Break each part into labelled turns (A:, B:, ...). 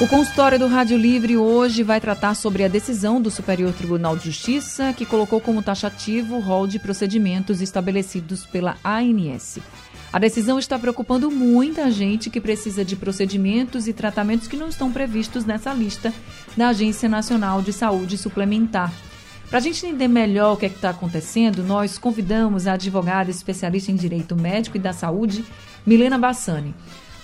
A: O consultório do Rádio Livre hoje vai tratar sobre a decisão do Superior Tribunal de Justiça que colocou como taxativo o rol de procedimentos estabelecidos pela ANS. A decisão está preocupando muita gente que precisa de procedimentos e tratamentos que não estão previstos nessa lista da Agência Nacional de Saúde Suplementar. Para a gente entender melhor o que é está acontecendo, nós convidamos a advogada especialista em Direito Médico e da Saúde, Milena Bassani.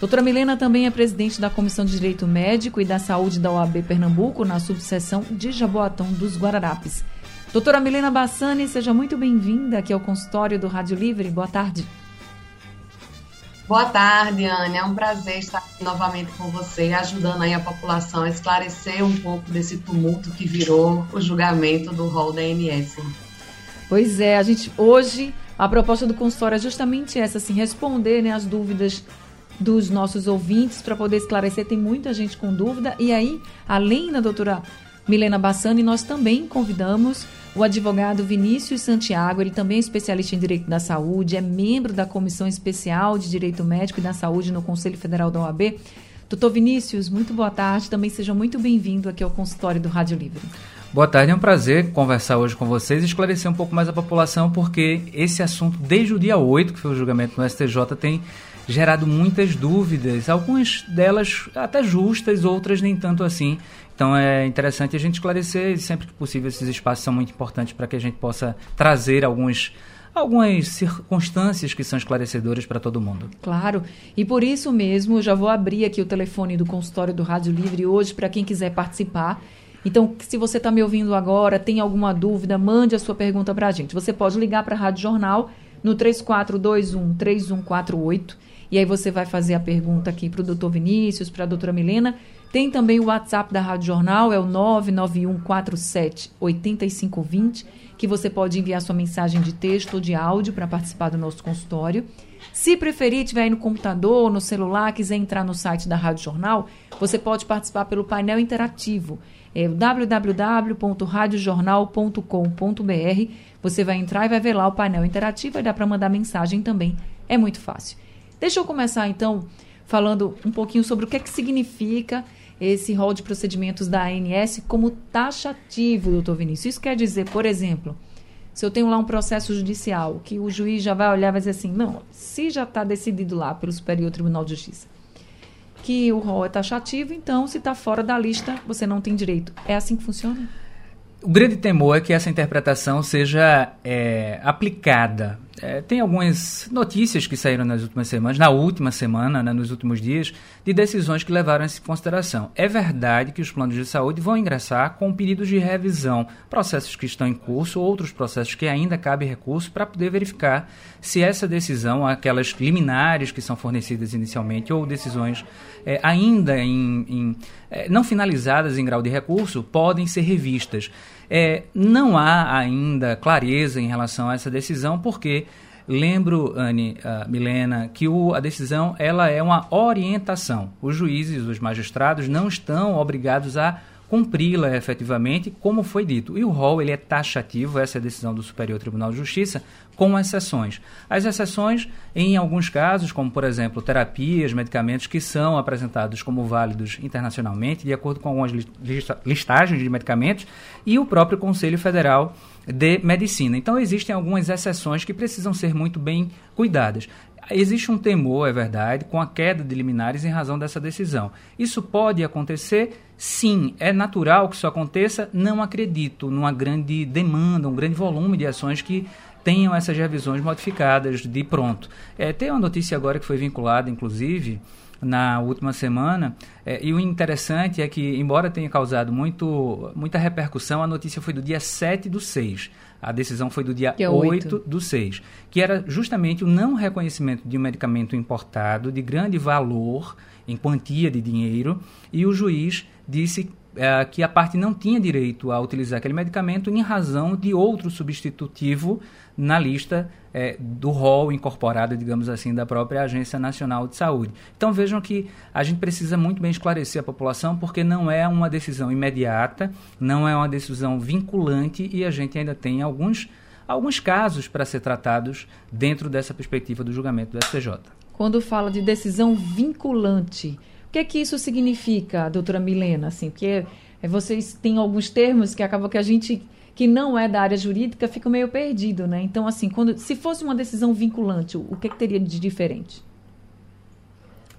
A: Doutora Milena também é presidente da Comissão de Direito Médico e da Saúde da OAB Pernambuco, na subseção de Jaboatão dos Guararapes. Doutora Milena Bassani, seja muito bem-vinda aqui ao consultório do Rádio Livre. Boa tarde.
B: Boa tarde, Anne. É um prazer estar aqui novamente com você, ajudando aí a população a esclarecer um pouco desse tumulto que virou o julgamento do rol da ANS.
A: Pois é, a gente hoje a proposta do consultório é justamente essa, assim, responder né, as dúvidas dos nossos ouvintes para poder esclarecer. Tem muita gente com dúvida. E aí, além da doutora Milena Bassani, nós também convidamos o advogado Vinícius Santiago, ele também é especialista em Direito da Saúde, é membro da Comissão Especial de Direito Médico e da Saúde no Conselho Federal da OAB. Doutor Vinícius, muito boa tarde. Também seja muito bem-vindo aqui ao consultório do Rádio Livre.
C: Boa tarde, é um prazer conversar hoje com vocês e esclarecer um pouco mais a população, porque esse assunto, desde o dia 8, que foi o julgamento no STJ, tem gerado muitas dúvidas, algumas delas até justas, outras nem tanto assim. Então é interessante a gente esclarecer e sempre que possível esses espaços são muito importantes para que a gente possa trazer alguns algumas circunstâncias que são esclarecedoras para todo mundo.
A: Claro, e por isso mesmo já vou abrir aqui o telefone do consultório do Rádio Livre hoje para quem quiser participar. Então, se você está me ouvindo agora, tem alguma dúvida, mande a sua pergunta para a gente. Você pode ligar para a Rádio Jornal no 3421 3148 e aí você vai fazer a pergunta aqui para o doutor Vinícius, para a doutora Milena. Tem também o WhatsApp da Rádio Jornal, é o 99147 8520, que você pode enviar sua mensagem de texto ou de áudio para participar do nosso consultório. Se preferir, estiver aí no computador, no celular, quiser entrar no site da Rádio Jornal, você pode participar pelo painel interativo. É www.radiojornal.com.br. Você vai entrar e vai ver lá o painel interativo e dá para mandar mensagem também. É muito fácil. Deixa eu começar então falando um pouquinho sobre o que é que significa esse rol de procedimentos da ANS como taxativo, doutor Vinícius. Isso quer dizer, por exemplo, se eu tenho lá um processo judicial que o juiz já vai olhar e vai dizer assim, não, se já está decidido lá pelo Superior Tribunal de Justiça que o rol é taxativo, então se está fora da lista, você não tem direito. É assim que funciona?
C: O grande temor é que essa interpretação seja é, aplicada é, tem algumas notícias que saíram nas últimas semanas, na última semana, né, nos últimos dias, de decisões que levaram essa consideração. É verdade que os planos de saúde vão ingressar com pedidos de revisão, processos que estão em curso, outros processos que ainda cabe recurso, para poder verificar se essa decisão, aquelas liminares que são fornecidas inicialmente, ou decisões é, ainda em, em é, não finalizadas em grau de recurso, podem ser revistas. É, não há ainda clareza em relação a essa decisão, porque lembro, Anne, uh, Milena, que o, a decisão ela é uma orientação. Os juízes, os magistrados não estão obrigados a cumpri-la efetivamente, como foi dito. E o rol ele é taxativo, essa é a decisão do Superior Tribunal de Justiça, com exceções. As exceções, em alguns casos, como por exemplo terapias, medicamentos que são apresentados como válidos internacionalmente, de acordo com algumas listagens de medicamentos, e o próprio Conselho Federal de Medicina. Então existem algumas exceções que precisam ser muito bem cuidadas. Existe um temor, é verdade, com a queda de liminares em razão dessa decisão. Isso pode acontecer? Sim. É natural que isso aconteça? Não acredito numa grande demanda, um grande volume de ações que tenham essas revisões modificadas de pronto. É, tem uma notícia agora que foi vinculada, inclusive, na última semana, é, e o interessante é que, embora tenha causado muito, muita repercussão, a notícia foi do dia 7 do 6. A decisão foi do dia, dia 8, 8 do 6, que era justamente o não reconhecimento de um medicamento importado de grande valor em quantia de dinheiro, e o juiz disse é, que a parte não tinha direito a utilizar aquele medicamento em razão de outro substitutivo na lista é, do rol incorporado, digamos assim, da própria Agência Nacional de Saúde. Então vejam que a gente precisa muito bem esclarecer a população, porque não é uma decisão imediata, não é uma decisão vinculante e a gente ainda tem alguns, alguns casos para ser tratados dentro dessa perspectiva do julgamento do STJ.
A: Quando fala de decisão vinculante, o que é que isso significa, doutora Milena? Assim, porque é, vocês têm alguns termos que acabam que a gente que não é da área jurídica fica meio perdido, né? Então, assim, quando se fosse uma decisão vinculante, o que, que teria de diferente?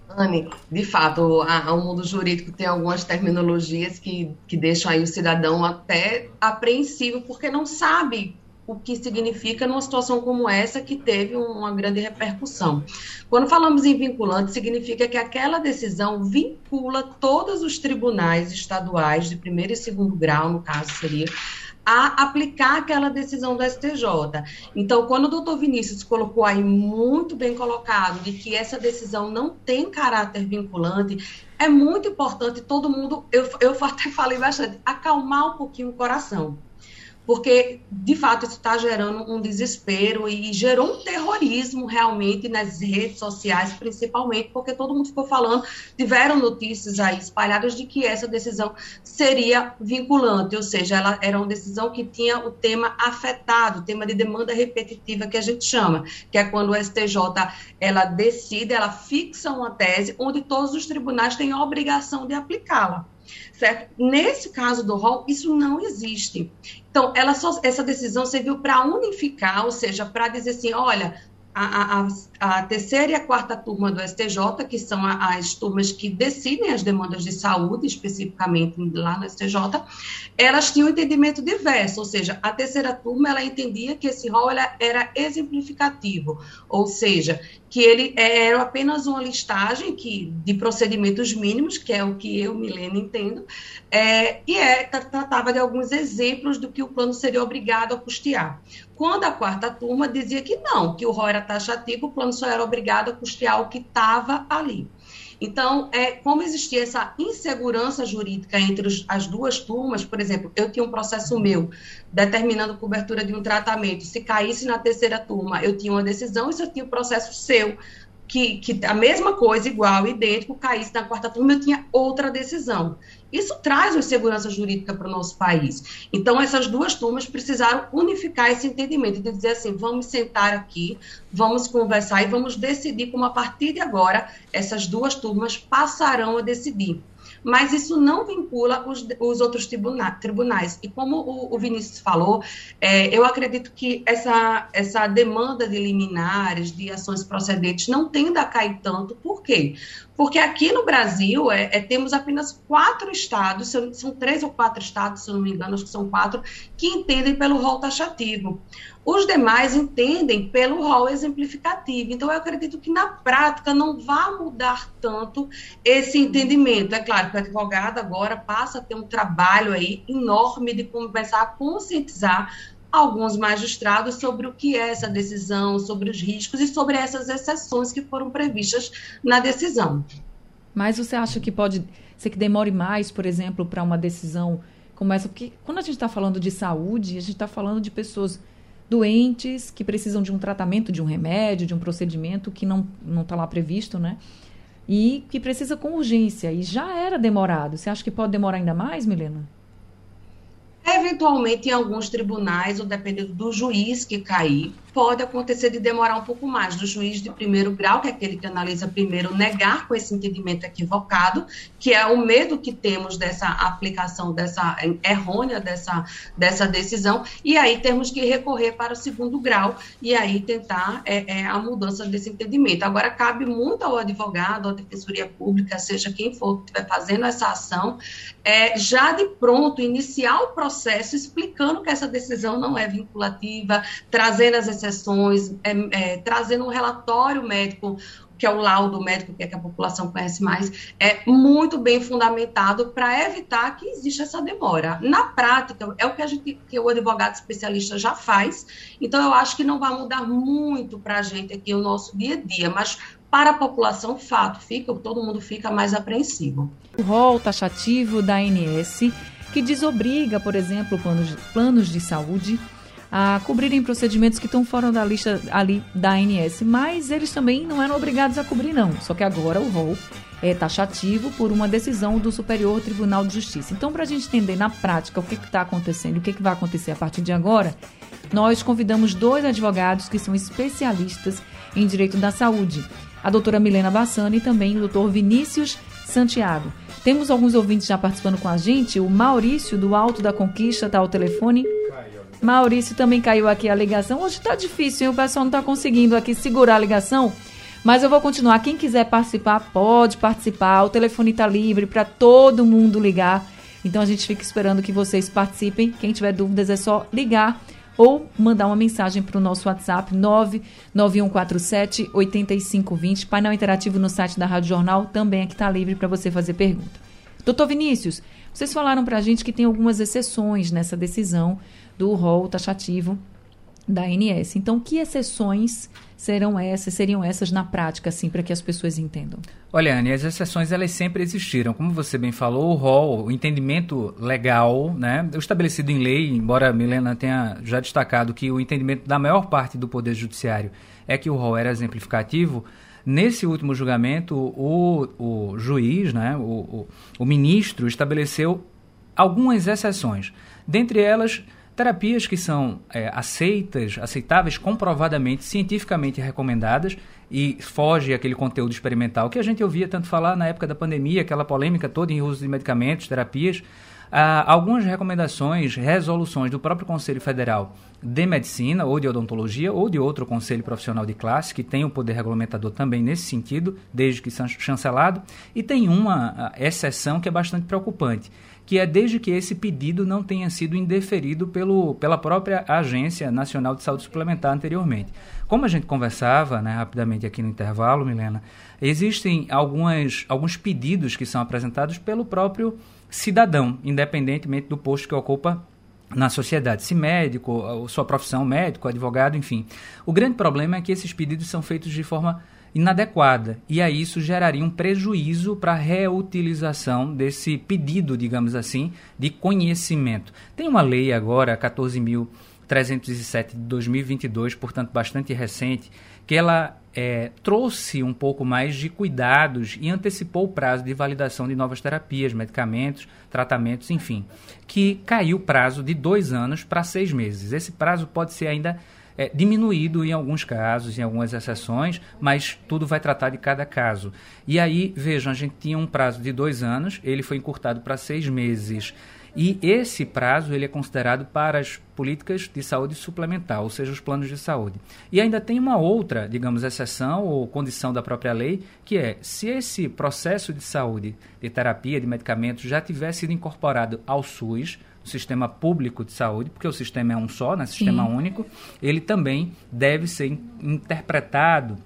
B: Anne, de fato, o mundo jurídico tem algumas terminologias que, que deixam aí o cidadão até apreensivo, porque não sabe o que significa numa situação como essa que teve uma grande repercussão. Quando falamos em vinculante, significa que aquela decisão vincula todos os tribunais estaduais de primeiro e segundo grau, no caso seria, a aplicar aquela decisão do STJ. Então, quando o doutor Vinícius colocou aí muito bem colocado de que essa decisão não tem caráter vinculante, é muito importante todo mundo, eu, eu até falei bastante, acalmar um pouquinho o coração porque de fato isso está gerando um desespero e gerou um terrorismo realmente nas redes sociais, principalmente porque todo mundo ficou falando, tiveram notícias aí espalhadas de que essa decisão seria vinculante, ou seja, ela era uma decisão que tinha o tema afetado, o tema de demanda repetitiva que a gente chama, que é quando o STJ ela decide, ela fixa uma tese onde todos os tribunais têm a obrigação de aplicá-la certo? Nesse caso do rol, isso não existe. Então, ela só, essa decisão serviu para unificar, ou seja, para dizer assim, olha, a, a, a, terceira e a quarta turma do STJ, que são as turmas que decidem as demandas de saúde, especificamente lá no STJ, elas tinham um entendimento diverso, ou seja, a terceira turma ela entendia que esse rol era exemplificativo, ou seja, que ele era apenas uma listagem que, de procedimentos mínimos, que é o que eu, Milena, entendo, é, e é, tratava de alguns exemplos do que o plano seria obrigado a custear. Quando a quarta turma dizia que não, que o ROI era taxativo, o plano só era obrigado a custear o que estava ali. Então, é, como existia essa insegurança jurídica entre os, as duas turmas, por exemplo, eu tinha um processo meu determinando cobertura de um tratamento, se caísse na terceira turma, eu tinha uma decisão, e se eu tinha o um processo seu que, que a mesma coisa, igual, idêntico, caísse na quarta turma, eu tinha outra decisão. Isso traz uma segurança jurídica para o nosso país. Então, essas duas turmas precisaram unificar esse entendimento, de dizer assim, vamos sentar aqui, vamos conversar e vamos decidir como, a partir de agora, essas duas turmas passarão a decidir mas isso não vincula os, os outros tribuna, tribunais. E como o, o Vinícius falou, é, eu acredito que essa, essa demanda de liminares, de ações procedentes, não tende a cair tanto. Por quê? Porque aqui no Brasil é, é, temos apenas quatro estados, são três ou quatro estados, se não me engano, acho que são quatro, que entendem pelo rol taxativo. Os demais entendem pelo rol exemplificativo. Então, eu acredito que na prática não vai mudar tanto esse entendimento. É claro que o advogado agora passa a ter um trabalho aí enorme de começar a conscientizar alguns magistrados sobre o que é essa decisão, sobre os riscos e sobre essas exceções que foram previstas na decisão.
A: Mas você acha que pode ser que demore mais, por exemplo, para uma decisão como essa? Porque quando a gente está falando de saúde, a gente está falando de pessoas doentes que precisam de um tratamento, de um remédio, de um procedimento que não está lá previsto, né? E que precisa com urgência. E já era demorado. Você acha que pode demorar ainda mais, Milena?
B: Eventualmente, em alguns tribunais, ou dependendo do juiz que cair, pode acontecer de demorar um pouco mais, do juiz de primeiro grau, que é aquele que analisa primeiro, negar com esse entendimento equivocado, que é o medo que temos dessa aplicação, dessa errônea dessa, dessa decisão, e aí temos que recorrer para o segundo grau e aí tentar é, é, a mudança desse entendimento. Agora, cabe muito ao advogado, à defensoria pública, seja quem for que estiver fazendo essa ação, é, já de pronto iniciar o processo explicando que essa decisão não é vinculativa, trazendo as exceções, é, é, trazendo um relatório médico que é o laudo médico, que, é que a população conhece mais, é muito bem fundamentado para evitar que exista essa demora. Na prática, é o que a gente, que o advogado especialista já faz, então eu acho que não vai mudar muito para a gente aqui o nosso dia a dia, mas para a população, fato, fica, todo mundo fica mais apreensivo.
A: O rol taxativo da ANS, que desobriga, por exemplo, planos, planos de saúde a cobrirem procedimentos que estão fora da lista ali da ANS, mas eles também não eram obrigados a cobrir não, só que agora o rol é taxativo por uma decisão do Superior Tribunal de Justiça. Então, para a gente entender na prática o que está acontecendo, o que, que vai acontecer a partir de agora, nós convidamos dois advogados que são especialistas em direito da saúde, a doutora Milena Bassani e também o doutor Vinícius Santiago. Temos alguns ouvintes já participando com a gente. O Maurício, do Alto da Conquista, está ao telefone. Maurício também caiu aqui a ligação. Hoje está difícil, hein? o pessoal não está conseguindo aqui segurar a ligação. Mas eu vou continuar. Quem quiser participar, pode participar. O telefone está livre para todo mundo ligar. Então a gente fica esperando que vocês participem. Quem tiver dúvidas é só ligar ou mandar uma mensagem para o nosso WhatsApp 99147 8520. Painel interativo no site da Rádio Jornal também aqui está livre para você fazer pergunta. Doutor Vinícius, vocês falaram para a gente que tem algumas exceções nessa decisão do rol taxativo da ANS. Então, que exceções serão essas, seriam essas na prática, assim, para que as pessoas entendam?
C: Olha, Anne, as exceções elas sempre existiram. Como você bem falou, o rol, o entendimento legal, né, estabelecido em lei, embora a Milena tenha já destacado que o entendimento da maior parte do Poder Judiciário é que o rol era exemplificativo, Nesse último julgamento, o, o juiz, né, o, o, o ministro, estabeleceu algumas exceções. Dentre elas, Terapias que são é, aceitas, aceitáveis, comprovadamente, cientificamente recomendadas e foge aquele conteúdo experimental que a gente ouvia tanto falar na época da pandemia, aquela polêmica toda em uso de medicamentos, terapias. Ah, algumas recomendações, resoluções do próprio Conselho Federal de Medicina ou de Odontologia ou de outro conselho profissional de classe que tem o poder regulamentador também nesse sentido, desde que chancelado, e tem uma exceção que é bastante preocupante que é desde que esse pedido não tenha sido indeferido pelo, pela própria Agência Nacional de Saúde Suplementar anteriormente. Como a gente conversava né, rapidamente aqui no intervalo, Milena, existem algumas, alguns pedidos que são apresentados pelo próprio cidadão, independentemente do posto que ocupa na sociedade, se médico, sua profissão médico, advogado, enfim. O grande problema é que esses pedidos são feitos de forma inadequada. E aí isso geraria um prejuízo para a reutilização desse pedido, digamos assim, de conhecimento. Tem uma lei agora, 14.307 de 2022, portanto bastante recente, que ela é, trouxe um pouco mais de cuidados e antecipou o prazo de validação de novas terapias, medicamentos, tratamentos, enfim, que caiu o prazo de dois anos para seis meses. Esse prazo pode ser ainda é, diminuído em alguns casos, em algumas exceções, mas tudo vai tratar de cada caso. E aí, vejam, a gente tinha um prazo de dois anos, ele foi encurtado para seis meses. E esse prazo ele é considerado para as políticas de saúde suplementar, ou seja, os planos de saúde. E ainda tem uma outra, digamos, exceção ou condição da própria lei, que é se esse processo de saúde, de terapia, de medicamentos já tiver sido incorporado ao SUS, sistema público de saúde, porque o sistema é um só, né, sistema Sim. único, ele também deve ser interpretado,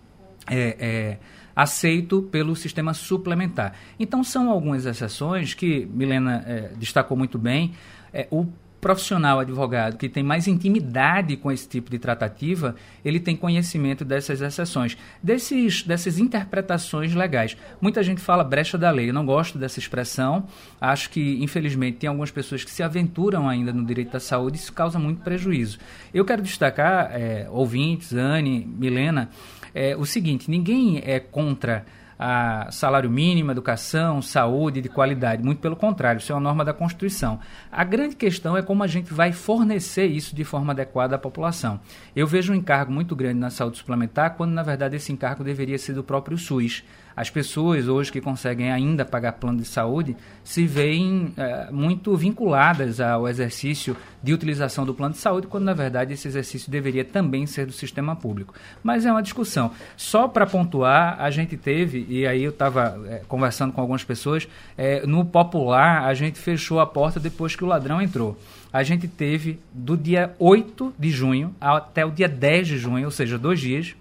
C: é, é, aceito pelo sistema suplementar. Então, são algumas exceções que Milena é, destacou muito bem. É, o profissional advogado que tem mais intimidade com esse tipo de tratativa, ele tem conhecimento dessas exceções, desses, dessas interpretações legais. Muita gente fala brecha da lei, eu não gosto dessa expressão, acho que, infelizmente, tem algumas pessoas que se aventuram ainda no direito da saúde isso causa muito prejuízo. Eu quero destacar, é, ouvintes, Anne, Milena, é, o seguinte, ninguém é contra a salário mínimo, educação, saúde de qualidade. Muito pelo contrário, isso é uma norma da Constituição. A grande questão é como a gente vai fornecer isso de forma adequada à população. Eu vejo um encargo muito grande na saúde suplementar, quando na verdade esse encargo deveria ser do próprio SUS. As pessoas hoje que conseguem ainda pagar plano de saúde se veem é, muito vinculadas ao exercício de utilização do plano de saúde, quando na verdade esse exercício deveria também ser do sistema público. Mas é uma discussão. Só para pontuar, a gente teve, e aí eu estava é, conversando com algumas pessoas, é, no popular a gente fechou a porta depois que o ladrão entrou a gente teve do dia 8 de junho até o dia 10 de junho, ou seja, dois dias,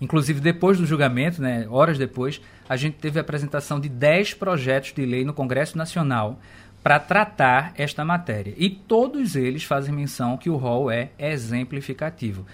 C: Inclusive, depois do julgamento, né, horas depois, a gente teve a apresentação de 10 projetos de lei no Congresso Nacional para tratar esta matéria. E todos eles fazem menção que o rol é exemplificativo.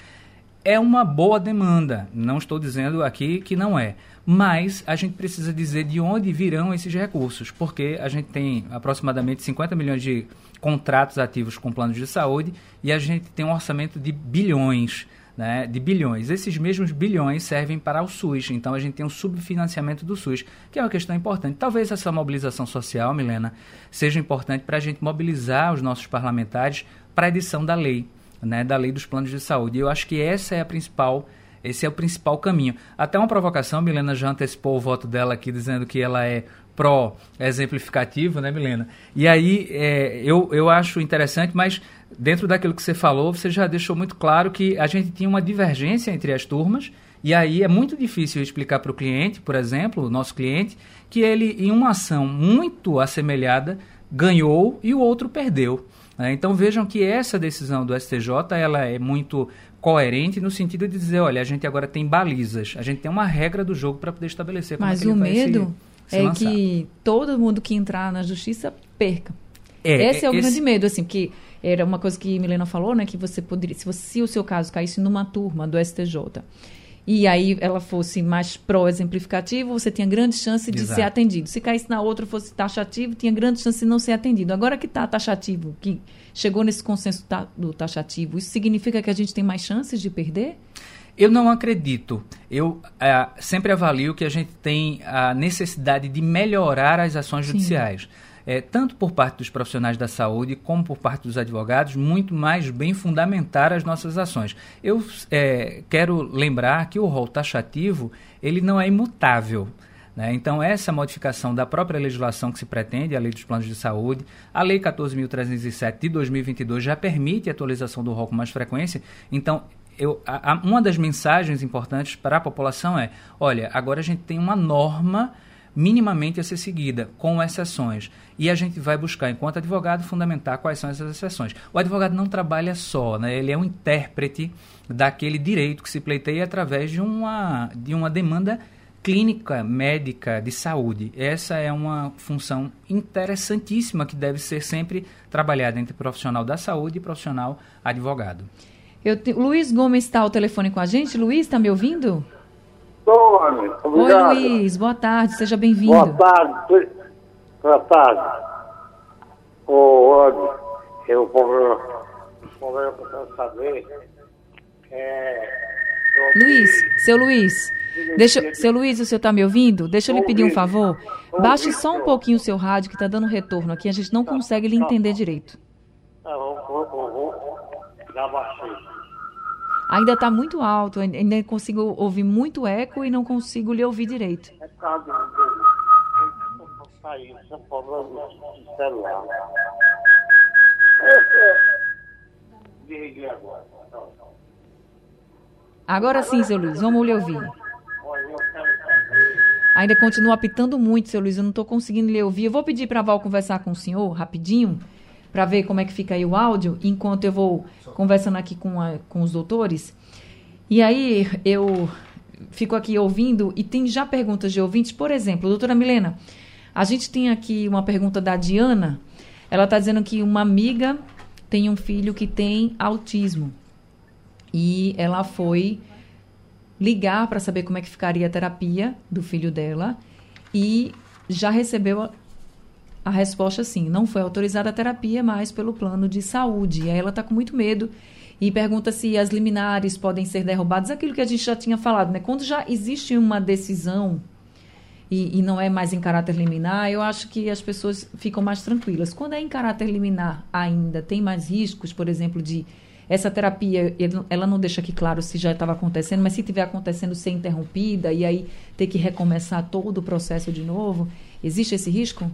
C: é uma boa demanda. Não estou dizendo aqui que não é. Mas a gente precisa dizer de onde virão esses recursos, porque a gente tem aproximadamente 50 milhões de contratos ativos com planos de saúde e a gente tem um orçamento de bilhões. Né, de bilhões. Esses mesmos bilhões servem para o SUS, então a gente tem um subfinanciamento do SUS, que é uma questão importante. Talvez essa mobilização social, Milena, seja importante para a gente mobilizar os nossos parlamentares para a edição da lei né, da lei dos planos de saúde. E eu acho que essa é a principal esse é o principal caminho. Até uma provocação, Milena já antecipou o voto dela aqui, dizendo que ela é pró-exemplificativo, né, Milena? E aí é, eu, eu acho interessante, mas dentro daquilo que você falou, você já deixou muito claro que a gente tinha uma divergência entre as turmas, e aí é muito difícil explicar para o cliente, por exemplo, o nosso cliente, que ele, em uma ação muito assemelhada, ganhou e o outro perdeu. Né? Então vejam que essa decisão do STJ ela é muito coerente no sentido de dizer, olha, a gente agora tem balizas, a gente tem uma regra do jogo para poder estabelecer como
A: Mas
C: é
A: o medo se, se é lançar. que todo mundo que entrar na justiça perca. É, esse é o esse... grande medo, assim, porque era uma coisa que Milena falou, né, que você poderia, se, você, se o seu caso caísse numa turma do STJ, e aí ela fosse mais pró-exemplificativo, você tinha grande chance de Exato. ser atendido. Se caísse na outra fosse taxativo, tinha grande chance de não ser atendido. Agora que está taxativo, que chegou nesse consenso do taxativo, isso significa que a gente tem mais chances de perder?
C: Eu não acredito. Eu é, sempre avalio que a gente tem a necessidade de melhorar as ações Sim. judiciais é, tanto por parte dos profissionais da saúde como por parte dos advogados, muito mais bem fundamentar as nossas ações. Eu é, quero lembrar que o rol taxativo ele não é imutável. Né? Então, essa modificação da própria legislação que se pretende, a Lei dos Planos de Saúde, a Lei 14.307 de 2022 já permite a atualização do rol com mais frequência. Então, eu, a, a, uma das mensagens importantes para a população é: olha, agora a gente tem uma norma minimamente a ser seguida, com exceções. E a gente vai buscar, enquanto advogado, fundamentar quais são essas exceções. O advogado não trabalha só, né? ele é um intérprete daquele direito que se pleiteia através de uma, de uma demanda clínica, médica, de saúde. Essa é uma função interessantíssima que deve ser sempre trabalhada entre profissional da saúde e profissional advogado.
A: Eu te... Luiz Gomes está ao telefone com a gente. Luiz, está me ouvindo?
D: Estou.
A: Obrigado. Oi, Luiz. Boa tarde. Seja bem-vindo.
D: Boa tarde. Boa tarde. Ô, Anny, eu vou problema que eu quero saber é...
A: Luiz, seu Luiz, deixa, seu Luiz, o senhor está me ouvindo? Deixa eu lhe pedir um favor. Baixe só um pouquinho o seu rádio que está dando retorno aqui, a gente não consegue lhe entender direito.
D: Tá, vou, vou, já baixei
A: ainda está muito alto, ainda consigo ouvir muito eco e não consigo lhe ouvir direito. É agora. sim, seu Luiz, vamos lhe ouvir. Ainda continua apitando muito, seu Luiz, eu não estou conseguindo lhe ouvir. Eu vou pedir para a Val conversar com o senhor rapidinho para ver como é que fica aí o áudio, enquanto eu vou conversando aqui com, a, com os doutores. E aí eu fico aqui ouvindo e tem já perguntas de ouvintes. Por exemplo, doutora Milena, a gente tem aqui uma pergunta da Diana. Ela está dizendo que uma amiga tem um filho que tem autismo. E ela foi ligar para saber como é que ficaria a terapia do filho dela e já recebeu a resposta sim, não foi autorizada a terapia mais pelo plano de saúde. E aí ela está com muito medo e pergunta se as liminares podem ser derrubadas, aquilo que a gente já tinha falado, né? Quando já existe uma decisão e, e, não é mais em caráter liminar, eu acho que as pessoas ficam mais tranquilas. Quando é em caráter liminar ainda, tem mais riscos, por exemplo, de essa terapia, ela não deixa aqui claro se já estava acontecendo, mas se estiver acontecendo ser interrompida e aí ter que recomeçar todo o processo de novo, existe esse risco?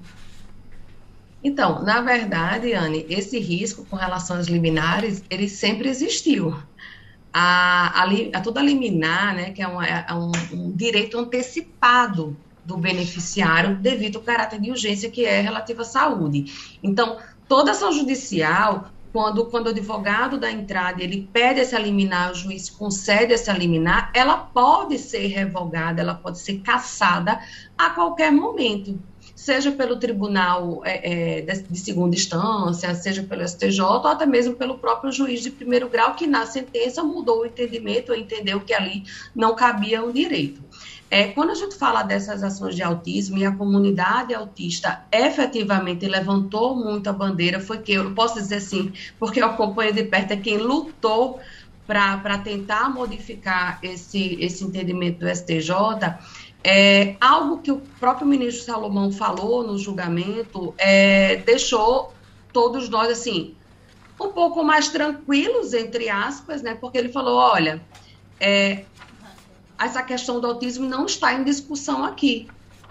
B: Então, na verdade, Anne, esse risco com relação às liminares, ele sempre existiu. A, a, a toda liminar, né, que é, um, é um, um direito antecipado do beneficiário devido ao caráter de urgência que é relativo à saúde. Então, toda ação judicial, quando, quando o advogado da entrada ele pede essa liminar, o juiz concede essa liminar, ela pode ser revogada, ela pode ser cassada a qualquer momento. Seja pelo tribunal é, é, de, segunda instância, seja pelo STJ, ou até mesmo pelo próprio juiz de primeiro grau, que na sentença mudou o entendimento, entendeu que ali não cabia o direito. É, quando a gente fala dessas ações de autismo e a comunidade autista efetivamente levantou muito a bandeira, foi que eu posso dizer assim, porque eu acompanho de perto, é quem lutou para tentar modificar esse, esse entendimento do STJ, é, algo que o próprio ministro Salomão falou no julgamento é, deixou todos nós assim um pouco mais tranquilos entre aspas, né? Porque ele falou, olha, é, essa questão do autismo não está em discussão aqui,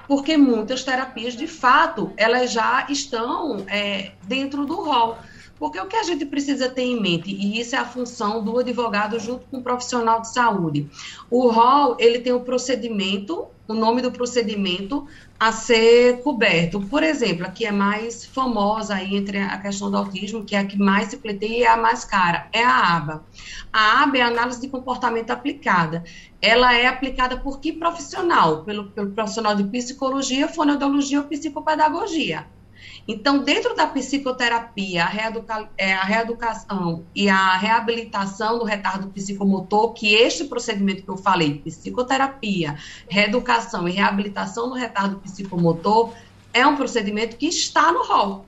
B: porque muitas terapias de fato elas já estão é, dentro do rol. Porque o que a gente precisa ter em mente, e isso é a função do advogado junto com o profissional de saúde, o rol, ele tem o procedimento, o nome do procedimento a ser coberto. Por exemplo, a que é mais famosa aí entre a questão do autismo, que é a que mais se pleiteia e é a mais cara, é a ABA. A ABA é a análise de comportamento aplicada. Ela é aplicada por que profissional? Pelo, pelo profissional de psicologia, fonoaudiologia ou psicopedagogia. Então, dentro da psicoterapia, a, reeduca é, a reeducação e a reabilitação do retardo psicomotor, que este procedimento que eu falei, psicoterapia, reeducação e reabilitação do retardo psicomotor, é um procedimento que está no rol.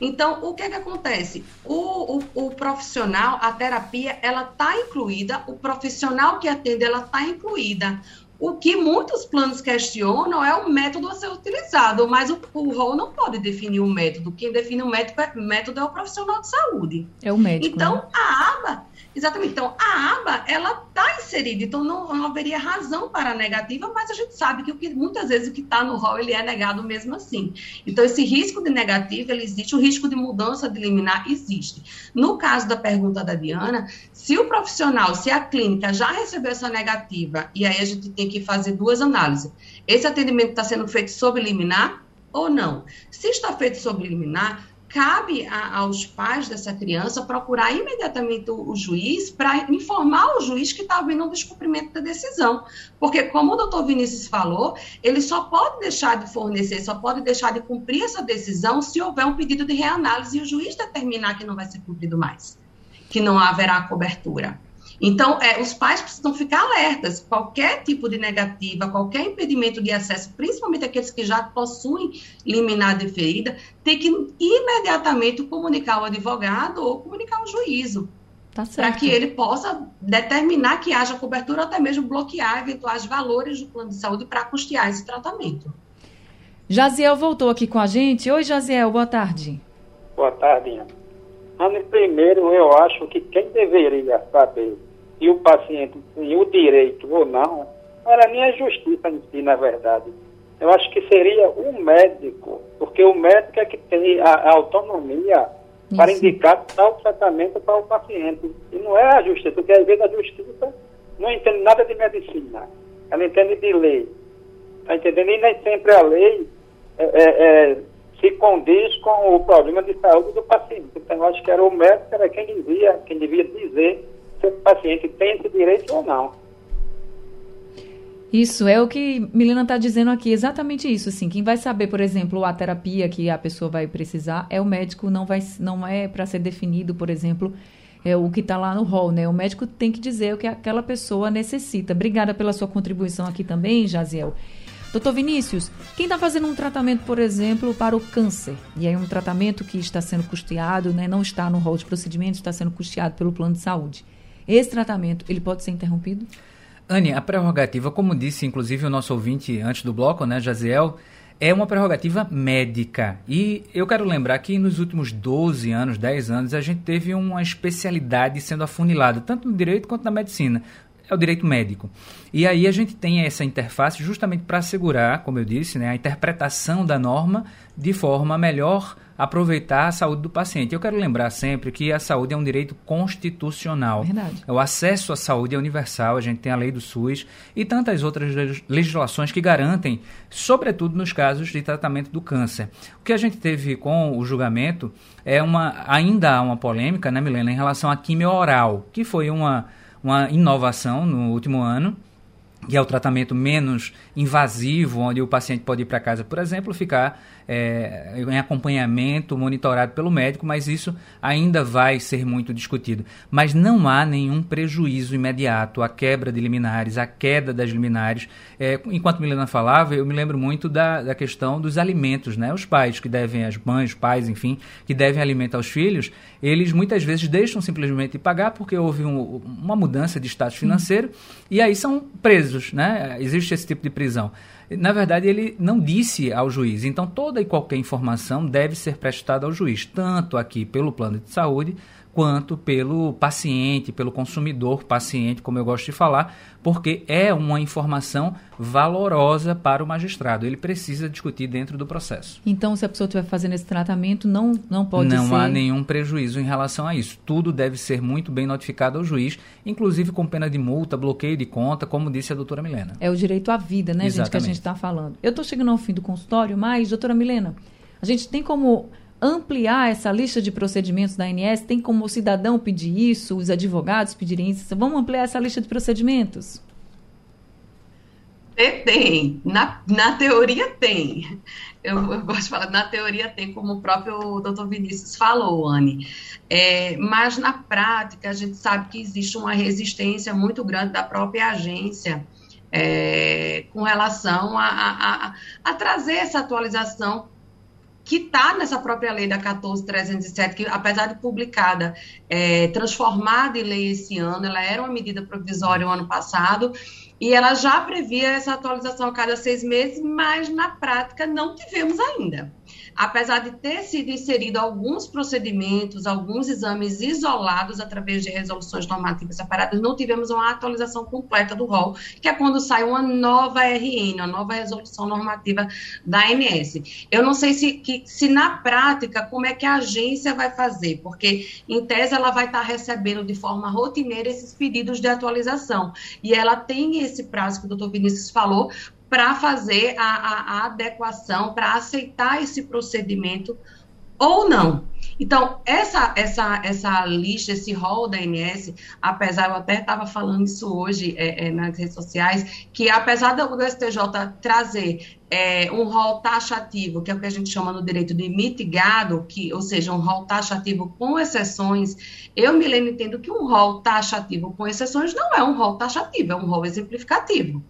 B: Então, o que, é que acontece? O, o, o profissional, a terapia, ela está incluída, o profissional que atende, ela está incluída. O que muitos planos questionam é o método a ser utilizado, mas o, o rol não pode definir o método. Quem define o método é, método é o profissional de saúde.
A: É o médico.
B: Então,
A: né?
B: a aba, exatamente. Então, a aba, ela está inserida, então não, não, haveria razão para a negativa, mas a gente sabe que, o que muitas vezes o que está no rol ele é negado mesmo assim. Então, esse risco de negativa, ele existe, o risco de mudança de liminar existe. No caso da pergunta da Diana, se o profissional, se a clínica já recebeu essa negativa, e aí a gente tem que fazer duas análises. Esse atendimento está sendo feito sob liminar ou não? Se está feito sob liminar, cabe a, aos pais dessa criança procurar imediatamente o, o juiz para informar o juiz que está havendo um descumprimento da decisão. Porque, como o doutor Vinícius falou, ele só pode deixar de fornecer, só pode deixar de cumprir essa decisão se houver um pedido de reanálise e o juiz determinar que não vai ser cumprido mais que não haverá cobertura. Então, é, os pais precisam ficar alertas. Qualquer tipo de negativa, qualquer impedimento de acesso, principalmente aqueles que já possuem liminar deferida, tem que imediatamente comunicar ao advogado ou comunicar ao juízo. Tá para que ele possa determinar que haja cobertura ou até mesmo bloquear eventuais valores do plano de saúde para custear esse tratamento.
A: Jaziel voltou aqui com a gente. Oi, Jaziel, boa tarde.
E: Boa tarde, Ana. Primeiro, eu acho que quem deveria saber se o paciente tem o direito ou não, não era nem a justiça em si, na verdade. Eu acho que seria o médico, porque o médico é que tem a, a autonomia Isso. para indicar tal tratamento para o paciente. E não é a justiça, porque às vezes a justiça não entende nada de medicina, ela entende de lei. Está entendendo? E nem sempre a lei é, é, é se condiz com o problema de saúde do paciente. Então, eu acho que era o médico era quem devia, quem devia dizer se o paciente tem esse direito ou não.
A: Isso é o que Milena está dizendo aqui, exatamente isso. Assim, quem vai saber, por exemplo, a terapia que a pessoa vai precisar é o médico, não vai, não é para ser definido, por exemplo, é o que está lá no rol, né? O médico tem que dizer o que aquela pessoa necessita. Obrigada pela sua contribuição aqui também, Jaziel. Doutor Vinícius, quem está fazendo um tratamento, por exemplo, para o câncer, e aí um tratamento que está sendo custeado, né, não está no rol de procedimentos, está sendo custeado pelo plano de saúde. Esse tratamento, ele pode ser interrompido?
C: Anne, a prerrogativa, como disse inclusive o nosso ouvinte antes do bloco, né, Jaziel, é uma prerrogativa médica. E eu quero lembrar que nos últimos 12 anos, 10 anos, a gente teve uma especialidade sendo afunilada, tanto no direito quanto na medicina é o direito médico. E aí a gente tem essa interface justamente para assegurar, como eu disse, né, a interpretação da norma de forma a melhor aproveitar a saúde do paciente. Eu quero lembrar sempre que a saúde é um direito constitucional.
A: Verdade.
C: O acesso à saúde é universal, a gente tem a lei do SUS e tantas outras legislações que garantem, sobretudo nos casos de tratamento do câncer. O que a gente teve com o julgamento é uma ainda há uma polêmica, né, Milena, em relação à quimio oral, que foi uma uma inovação no último ano que é o tratamento menos invasivo, onde o paciente pode ir para casa, por exemplo, ficar é, em acompanhamento, monitorado pelo médico, mas isso ainda vai ser muito discutido. Mas não há nenhum prejuízo imediato, a quebra de liminares, a queda das liminares. É, enquanto Milena falava, eu me lembro muito da, da questão dos alimentos, né? Os pais que devem, as mães, os pais, enfim, que devem alimentar os filhos, eles muitas vezes deixam simplesmente de pagar porque houve um, uma mudança de status financeiro e aí são presos, né? Existe esse tipo de prisão na verdade, ele não disse ao juiz. Então, toda e qualquer informação deve ser prestada ao juiz, tanto aqui pelo plano de saúde, quanto pelo paciente, pelo consumidor paciente, como eu gosto de falar, porque é uma informação valorosa para o magistrado. Ele precisa discutir dentro do processo.
A: Então, se a pessoa estiver fazendo esse tratamento, não, não pode
C: não
A: ser...
C: Não há nenhum prejuízo em relação a isso. Tudo deve ser muito bem notificado ao juiz, inclusive com pena de multa, bloqueio de conta, como disse a doutora Milena.
A: É o direito à vida, né, Exatamente. gente, que a gente está falando. Eu estou chegando ao fim do consultório, mas, doutora Milena, a gente tem como ampliar essa lista de procedimentos da ANS? Tem como o cidadão pedir isso, os advogados pedirem isso? Vamos ampliar essa lista de procedimentos?
B: Tem, na, na teoria tem. Eu, eu, gosto de falar, na teoria tem, como o próprio doutor Vinícius falou, Anne. É, mas na prática, a gente sabe que existe uma resistência muito grande da própria agência é, com relação a, a, a, a trazer essa atualização que está nessa própria lei da 14307, que apesar de publicada, é, transformada em lei esse ano, ela era uma medida provisória o ano passado, e ela já previa essa atualização a cada seis meses, mas na prática não tivemos ainda apesar de ter sido inserido alguns procedimentos, alguns exames isolados através de resoluções normativas separadas, não tivemos uma atualização completa do rol, que é quando sai uma nova RN, uma nova resolução normativa da ANS. Eu não sei se, que, se na prática, como é que a agência vai fazer, porque em tese ela vai estar recebendo de forma rotineira esses pedidos de atualização. E ela tem esse prazo que o doutor Vinícius falou, para fazer a, a, a adequação, para aceitar esse procedimento ou não. Então, essa, essa, essa lista, esse rol da ANS, apesar, eu até estava falando isso hoje é, é, nas redes sociais, que apesar do, STJ trazer é, um rol taxativo, que é o que a gente chama no direito de mitigado, que, ou seja, um rol taxativo com exceções, eu, Milene, entendo que um rol taxativo com exceções não é um rol taxativo, é um rol exemplificativo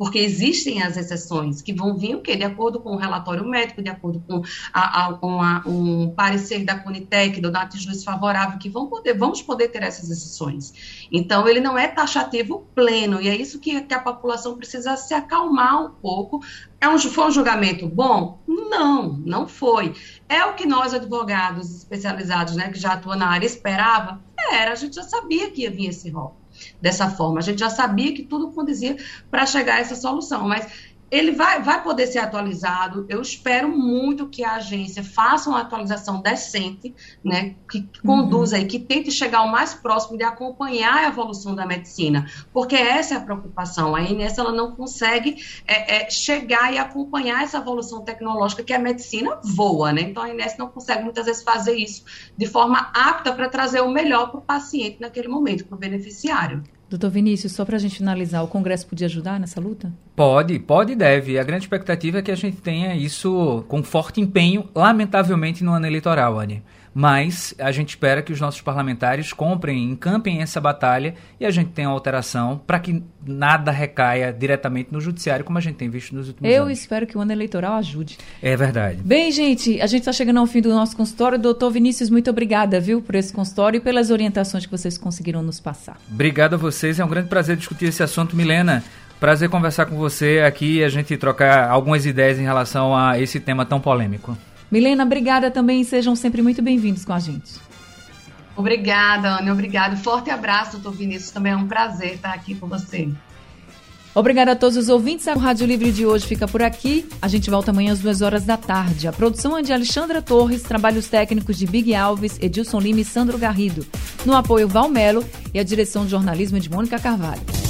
B: porque existem as exceções que vão vir o quê? De acordo com o relatório médico, de acordo com, a, a, a, um parecer da Conitec, do de juiz favorável, que vão poder, vamos poder ter essas exceções. Então, ele não é taxativo pleno, e é isso que, que a população precisa se acalmar um pouco. É um, foi um julgamento bom? Não, não foi. É o que nós, advogados especializados, né, que já atuam na área, esperava? Era, a gente já sabia que ia vir esse rol dessa forma. A gente já sabia que tudo conduzia para chegar a essa solução, mas ele vai, vai poder ser atualizado. Eu espero muito que a agência faça uma atualização decente, né, que, uhum. conduza e que tente chegar o mais próximo de acompanhar a evolução da medicina, porque essa é a preocupação. A INS ela não consegue é, é, chegar e acompanhar essa evolução tecnológica que a medicina voa, né? Então a INS não consegue muitas vezes fazer isso de forma apta para trazer o melhor para o paciente naquele momento, para o beneficiário.
A: Doutor Vinícius, só para a gente finalizar, o Congresso podia ajudar nessa luta?
C: Pode, pode e deve. A grande expectativa é que a gente tenha isso com forte empenho, lamentavelmente no ano eleitoral, Anne mas a gente espera que os nossos parlamentares comprem, encampem essa batalha e a gente tenha uma alteração para que nada recaia diretamente no judiciário, como a gente tem visto nos últimos
A: Eu
C: anos.
A: Eu espero que o ano eleitoral ajude.
C: É verdade.
A: Bem, gente, a gente está chegando ao fim do nosso consultório. Doutor Vinícius, muito obrigada, viu, por esse consultório e pelas orientações que vocês conseguiram nos passar.
C: Obrigado a vocês, é um grande prazer discutir esse assunto. Milena, prazer conversar com você aqui e a gente trocar algumas ideias em relação a esse tema tão polêmico.
A: Milena, obrigada também. Sejam sempre muito bem-vindos com a gente.
B: Obrigada, Ana. Obrigado. Forte abraço, doutor Vinícius. Também é um prazer estar aqui com você.
A: Obrigada a todos os ouvintes. O Rádio Livre de hoje fica por aqui. A gente volta amanhã às duas horas da tarde. A produção é de Alexandra Torres, trabalhos técnicos de Big Alves, Edilson Lima e Sandro Garrido. No apoio Valmelo e a direção de jornalismo é de Mônica Carvalho.